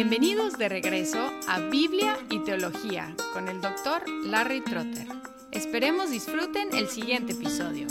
Bienvenidos de regreso a Biblia y Teología con el doctor Larry Trotter. Esperemos disfruten el siguiente episodio.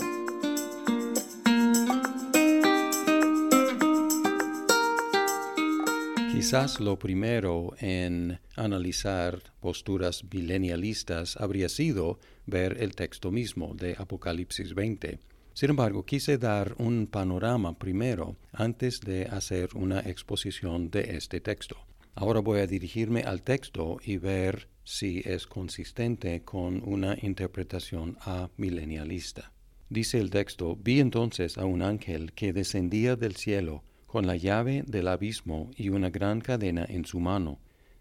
Quizás lo primero en analizar posturas milenialistas habría sido ver el texto mismo de Apocalipsis 20. Sin embargo, quise dar un panorama primero antes de hacer una exposición de este texto. Ahora voy a dirigirme al texto y ver si es consistente con una interpretación amilenialista. Dice el texto, vi entonces a un ángel que descendía del cielo con la llave del abismo y una gran cadena en su mano.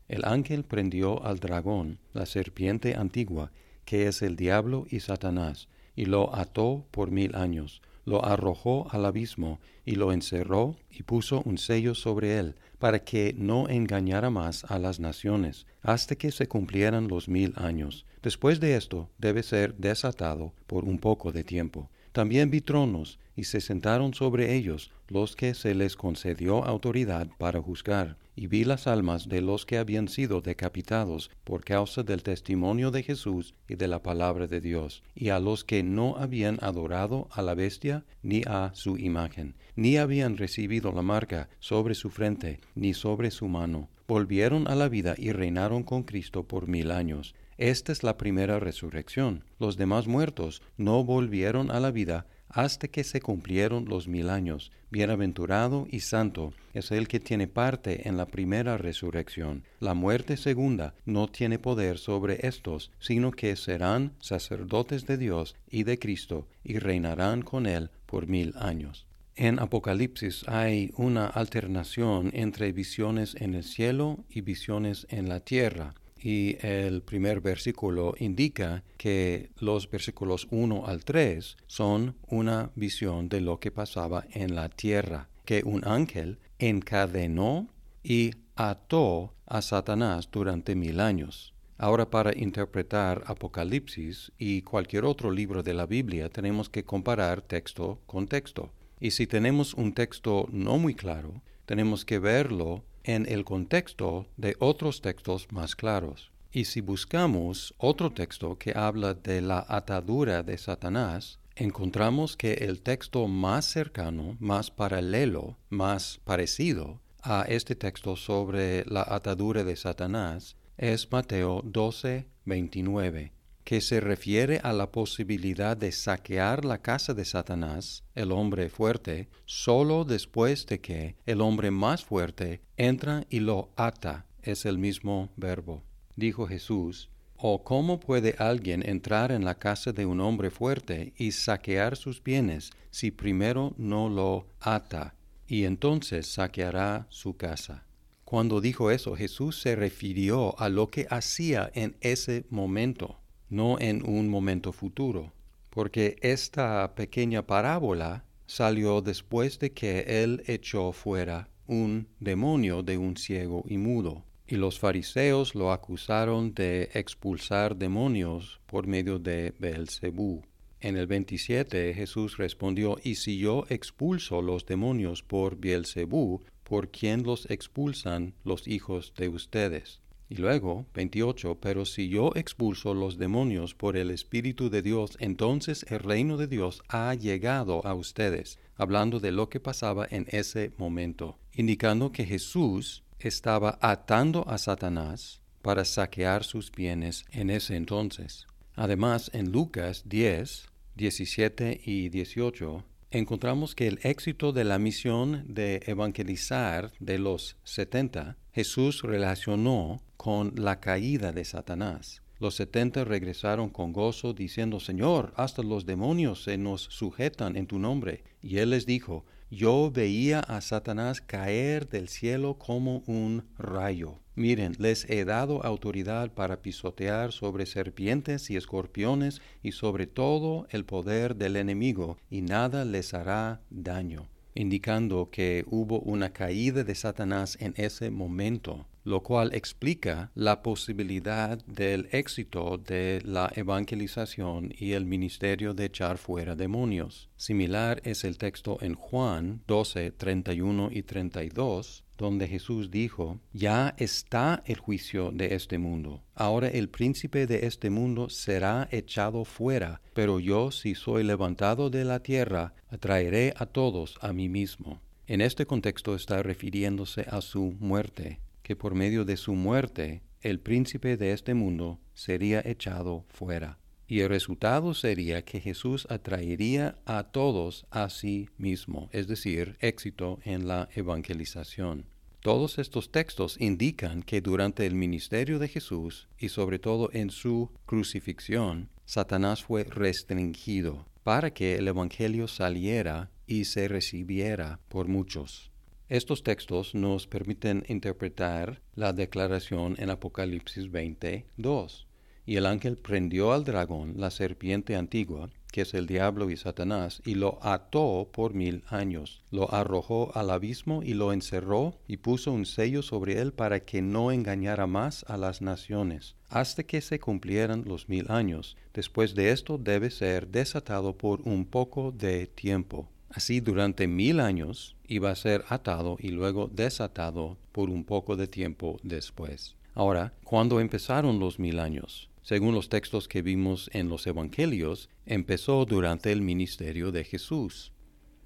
El ángel prendió al dragón, la serpiente antigua, que es el diablo y Satanás, y lo ató por mil años, lo arrojó al abismo, y lo encerró y puso un sello sobre él, para que no engañara más a las naciones, hasta que se cumplieran los mil años. Después de esto debe ser desatado por un poco de tiempo. También vi tronos, y se sentaron sobre ellos los que se les concedió autoridad para juzgar, y vi las almas de los que habían sido decapitados por causa del testimonio de Jesús y de la palabra de Dios, y a los que no habían adorado a la bestia ni a su imagen, ni habían recibido la marca sobre su frente ni sobre su mano. Volvieron a la vida y reinaron con Cristo por mil años. Esta es la primera resurrección. Los demás muertos no volvieron a la vida hasta que se cumplieron los mil años. Bienaventurado y santo es el que tiene parte en la primera resurrección. La muerte segunda no tiene poder sobre estos, sino que serán sacerdotes de Dios y de Cristo, y reinarán con él por mil años. En Apocalipsis hay una alternación entre visiones en el cielo y visiones en la tierra y el primer versículo indica que los versículos 1 al 3 son una visión de lo que pasaba en la tierra, que un ángel encadenó y ató a Satanás durante mil años. Ahora para interpretar Apocalipsis y cualquier otro libro de la Biblia tenemos que comparar texto con texto. Y si tenemos un texto no muy claro, tenemos que verlo en el contexto de otros textos más claros. Y si buscamos otro texto que habla de la atadura de Satanás, encontramos que el texto más cercano, más paralelo, más parecido a este texto sobre la atadura de Satanás es Mateo 12, 29 que se refiere a la posibilidad de saquear la casa de Satanás, el hombre fuerte, solo después de que el hombre más fuerte entra y lo ata. Es el mismo verbo. Dijo Jesús, ¿O cómo puede alguien entrar en la casa de un hombre fuerte y saquear sus bienes si primero no lo ata? Y entonces saqueará su casa. Cuando dijo eso, Jesús se refirió a lo que hacía en ese momento no en un momento futuro, porque esta pequeña parábola salió después de que él echó fuera un demonio de un ciego y mudo. Y los fariseos lo acusaron de expulsar demonios por medio de Beelzebú. En el 27 Jesús respondió, Y si yo expulso los demonios por Beelzebú, ¿por quién los expulsan los hijos de ustedes? Y luego, 28, pero si yo expulso los demonios por el Espíritu de Dios, entonces el reino de Dios ha llegado a ustedes, hablando de lo que pasaba en ese momento, indicando que Jesús estaba atando a Satanás para saquear sus bienes en ese entonces. Además, en Lucas 10, 17 y 18, encontramos que el éxito de la misión de evangelizar de los setenta, Jesús relacionó con la caída de Satanás. Los setenta regresaron con gozo, diciendo, Señor, hasta los demonios se nos sujetan en tu nombre. Y él les dijo, Yo veía a Satanás caer del cielo como un rayo. Miren, les he dado autoridad para pisotear sobre serpientes y escorpiones y sobre todo el poder del enemigo, y nada les hará daño indicando que hubo una caída de Satanás en ese momento. lo cual explica la posibilidad del éxito de la evangelización y el ministerio de echar fuera demonios. Similar es el texto en Juan 12, 31 y 32, donde Jesús dijo, Ya está el juicio de este mundo. Ahora el príncipe de este mundo será echado fuera, pero yo si soy levantado de la tierra, atraeré a todos a mí mismo. En este contexto está refiriéndose a su muerte, que por medio de su muerte el príncipe de este mundo sería echado fuera. Y el resultado sería que Jesús atraería a todos a sí mismo, es decir, éxito en la evangelización. Todos estos textos indican que durante el ministerio de Jesús y sobre todo en su crucifixión, Satanás fue restringido para que el Evangelio saliera y se recibiera por muchos. Estos textos nos permiten interpretar la declaración en Apocalipsis 22. Y el ángel prendió al dragón, la serpiente antigua, que es el diablo y Satanás, y lo ató por mil años. Lo arrojó al abismo y lo encerró y puso un sello sobre él para que no engañara más a las naciones, hasta que se cumplieran los mil años. Después de esto debe ser desatado por un poco de tiempo. Así durante mil años iba a ser atado y luego desatado por un poco de tiempo después. Ahora, ¿cuándo empezaron los mil años? Según los textos que vimos en los Evangelios, empezó durante el ministerio de Jesús.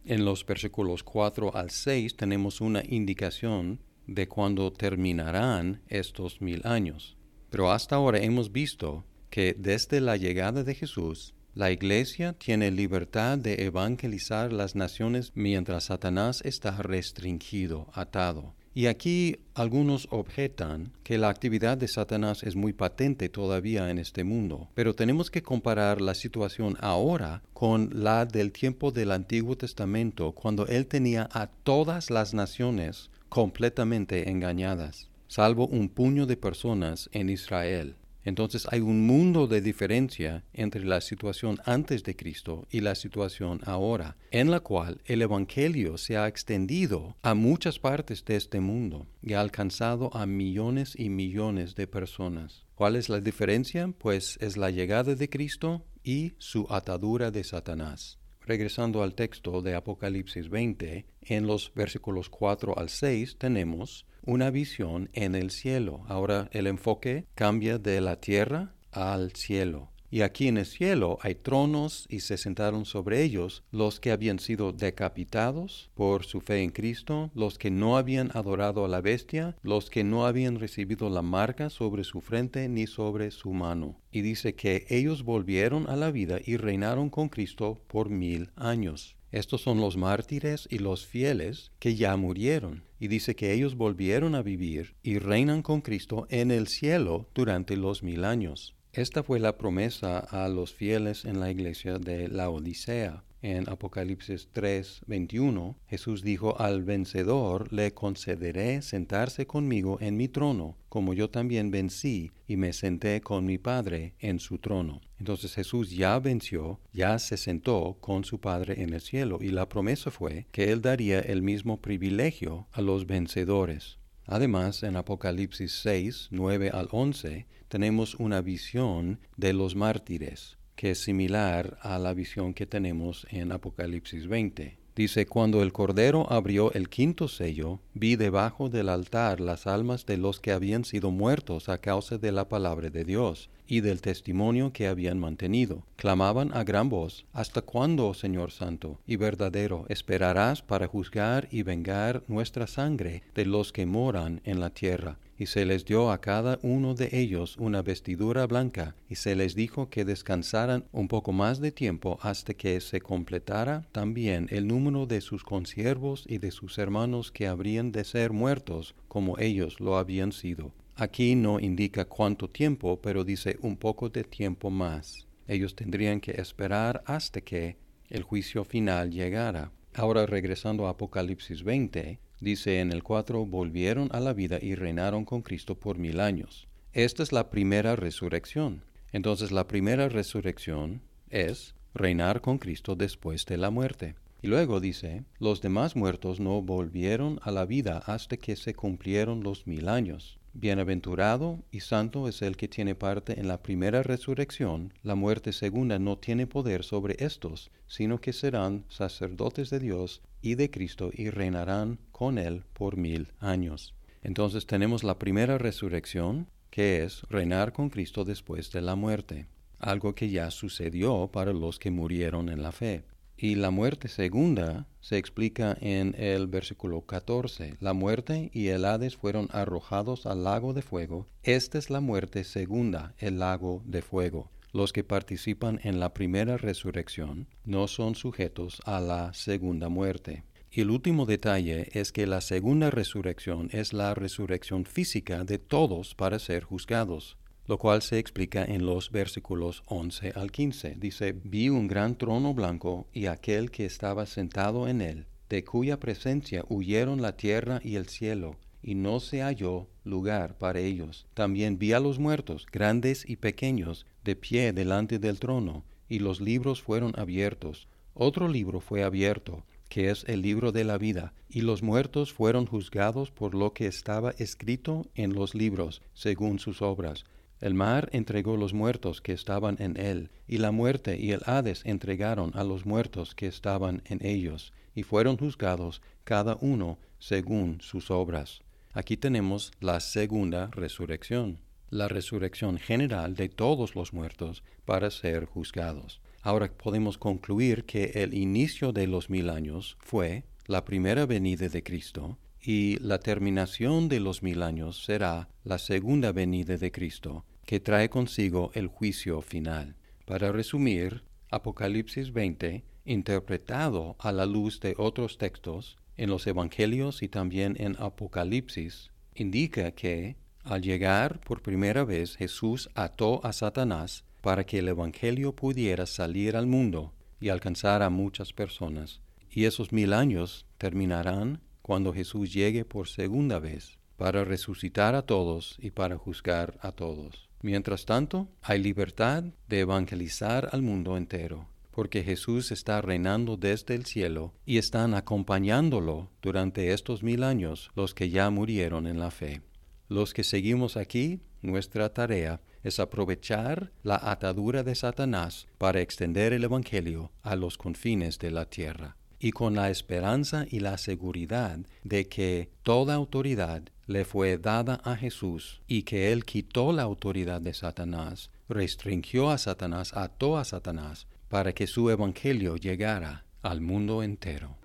En los versículos 4 al 6 tenemos una indicación de cuándo terminarán estos mil años. Pero hasta ahora hemos visto que desde la llegada de Jesús la Iglesia tiene libertad de evangelizar las naciones mientras Satanás está restringido, atado. Y aquí algunos objetan que la actividad de Satanás es muy patente todavía en este mundo, pero tenemos que comparar la situación ahora con la del tiempo del Antiguo Testamento, cuando él tenía a todas las naciones completamente engañadas, salvo un puño de personas en Israel. Entonces hay un mundo de diferencia entre la situación antes de Cristo y la situación ahora, en la cual el Evangelio se ha extendido a muchas partes de este mundo y ha alcanzado a millones y millones de personas. ¿Cuál es la diferencia? Pues es la llegada de Cristo y su atadura de Satanás. Regresando al texto de Apocalipsis 20, en los versículos 4 al 6 tenemos una visión en el cielo. Ahora el enfoque cambia de la tierra al cielo. Y aquí en el cielo hay tronos y se sentaron sobre ellos los que habían sido decapitados por su fe en Cristo, los que no habían adorado a la bestia, los que no habían recibido la marca sobre su frente ni sobre su mano. Y dice que ellos volvieron a la vida y reinaron con Cristo por mil años. Estos son los mártires y los fieles que ya murieron. Y dice que ellos volvieron a vivir y reinan con Cristo en el cielo durante los mil años. Esta fue la promesa a los fieles en la iglesia de la Odisea. En Apocalipsis 3, 21, Jesús dijo, al vencedor le concederé sentarse conmigo en mi trono, como yo también vencí y me senté con mi Padre en su trono. Entonces Jesús ya venció, ya se sentó con su Padre en el cielo, y la promesa fue que Él daría el mismo privilegio a los vencedores. Además, en Apocalipsis 6, 9 al 11, tenemos una visión de los mártires que es similar a la visión que tenemos en Apocalipsis 20. Dice, cuando el Cordero abrió el quinto sello, vi debajo del altar las almas de los que habían sido muertos a causa de la palabra de Dios y del testimonio que habían mantenido. Clamaban a gran voz, ¿Hasta cuándo, Señor Santo y verdadero, esperarás para juzgar y vengar nuestra sangre de los que moran en la tierra? y se les dio a cada uno de ellos una vestidura blanca, y se les dijo que descansaran un poco más de tiempo hasta que se completara también el número de sus consiervos y de sus hermanos que habrían de ser muertos como ellos lo habían sido. Aquí no indica cuánto tiempo, pero dice un poco de tiempo más. Ellos tendrían que esperar hasta que el juicio final llegara. Ahora regresando a Apocalipsis 20, Dice en el 4, volvieron a la vida y reinaron con Cristo por mil años. Esta es la primera resurrección. Entonces la primera resurrección es reinar con Cristo después de la muerte. Y luego dice, los demás muertos no volvieron a la vida hasta que se cumplieron los mil años. Bienaventurado y santo es el que tiene parte en la primera resurrección, la muerte segunda no tiene poder sobre estos, sino que serán sacerdotes de Dios y de Cristo y reinarán con él por mil años. Entonces tenemos la primera resurrección, que es reinar con Cristo después de la muerte, algo que ya sucedió para los que murieron en la fe. Y la muerte segunda se explica en el versículo 14. La muerte y el Hades fueron arrojados al lago de fuego. Esta es la muerte segunda, el lago de fuego. Los que participan en la primera resurrección no son sujetos a la segunda muerte. Y el último detalle es que la segunda resurrección es la resurrección física de todos para ser juzgados lo cual se explica en los versículos 11 al 15. Dice, vi un gran trono blanco y aquel que estaba sentado en él, de cuya presencia huyeron la tierra y el cielo, y no se halló lugar para ellos. También vi a los muertos, grandes y pequeños, de pie delante del trono, y los libros fueron abiertos. Otro libro fue abierto, que es el libro de la vida, y los muertos fueron juzgados por lo que estaba escrito en los libros, según sus obras. El mar entregó los muertos que estaban en él, y la muerte y el Hades entregaron a los muertos que estaban en ellos, y fueron juzgados cada uno según sus obras. Aquí tenemos la segunda resurrección, la resurrección general de todos los muertos para ser juzgados. Ahora podemos concluir que el inicio de los mil años fue la primera venida de Cristo, y la terminación de los mil años será la segunda venida de Cristo, que trae consigo el juicio final. Para resumir, Apocalipsis 20, interpretado a la luz de otros textos, en los Evangelios y también en Apocalipsis, indica que, al llegar por primera vez, Jesús ató a Satanás para que el Evangelio pudiera salir al mundo y alcanzar a muchas personas. Y esos mil años terminarán cuando Jesús llegue por segunda vez para resucitar a todos y para juzgar a todos. Mientras tanto, hay libertad de evangelizar al mundo entero, porque Jesús está reinando desde el cielo y están acompañándolo durante estos mil años los que ya murieron en la fe. Los que seguimos aquí, nuestra tarea es aprovechar la atadura de Satanás para extender el Evangelio a los confines de la tierra, y con la esperanza y la seguridad de que toda autoridad le fue dada a Jesús y que Él quitó la autoridad de Satanás, restringió a Satanás, ató a Satanás, para que su evangelio llegara al mundo entero.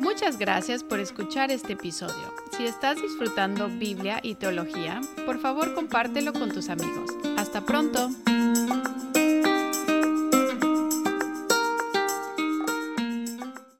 Muchas gracias por escuchar este episodio. Si estás disfrutando Biblia y teología, por favor compártelo con tus amigos. Hasta pronto.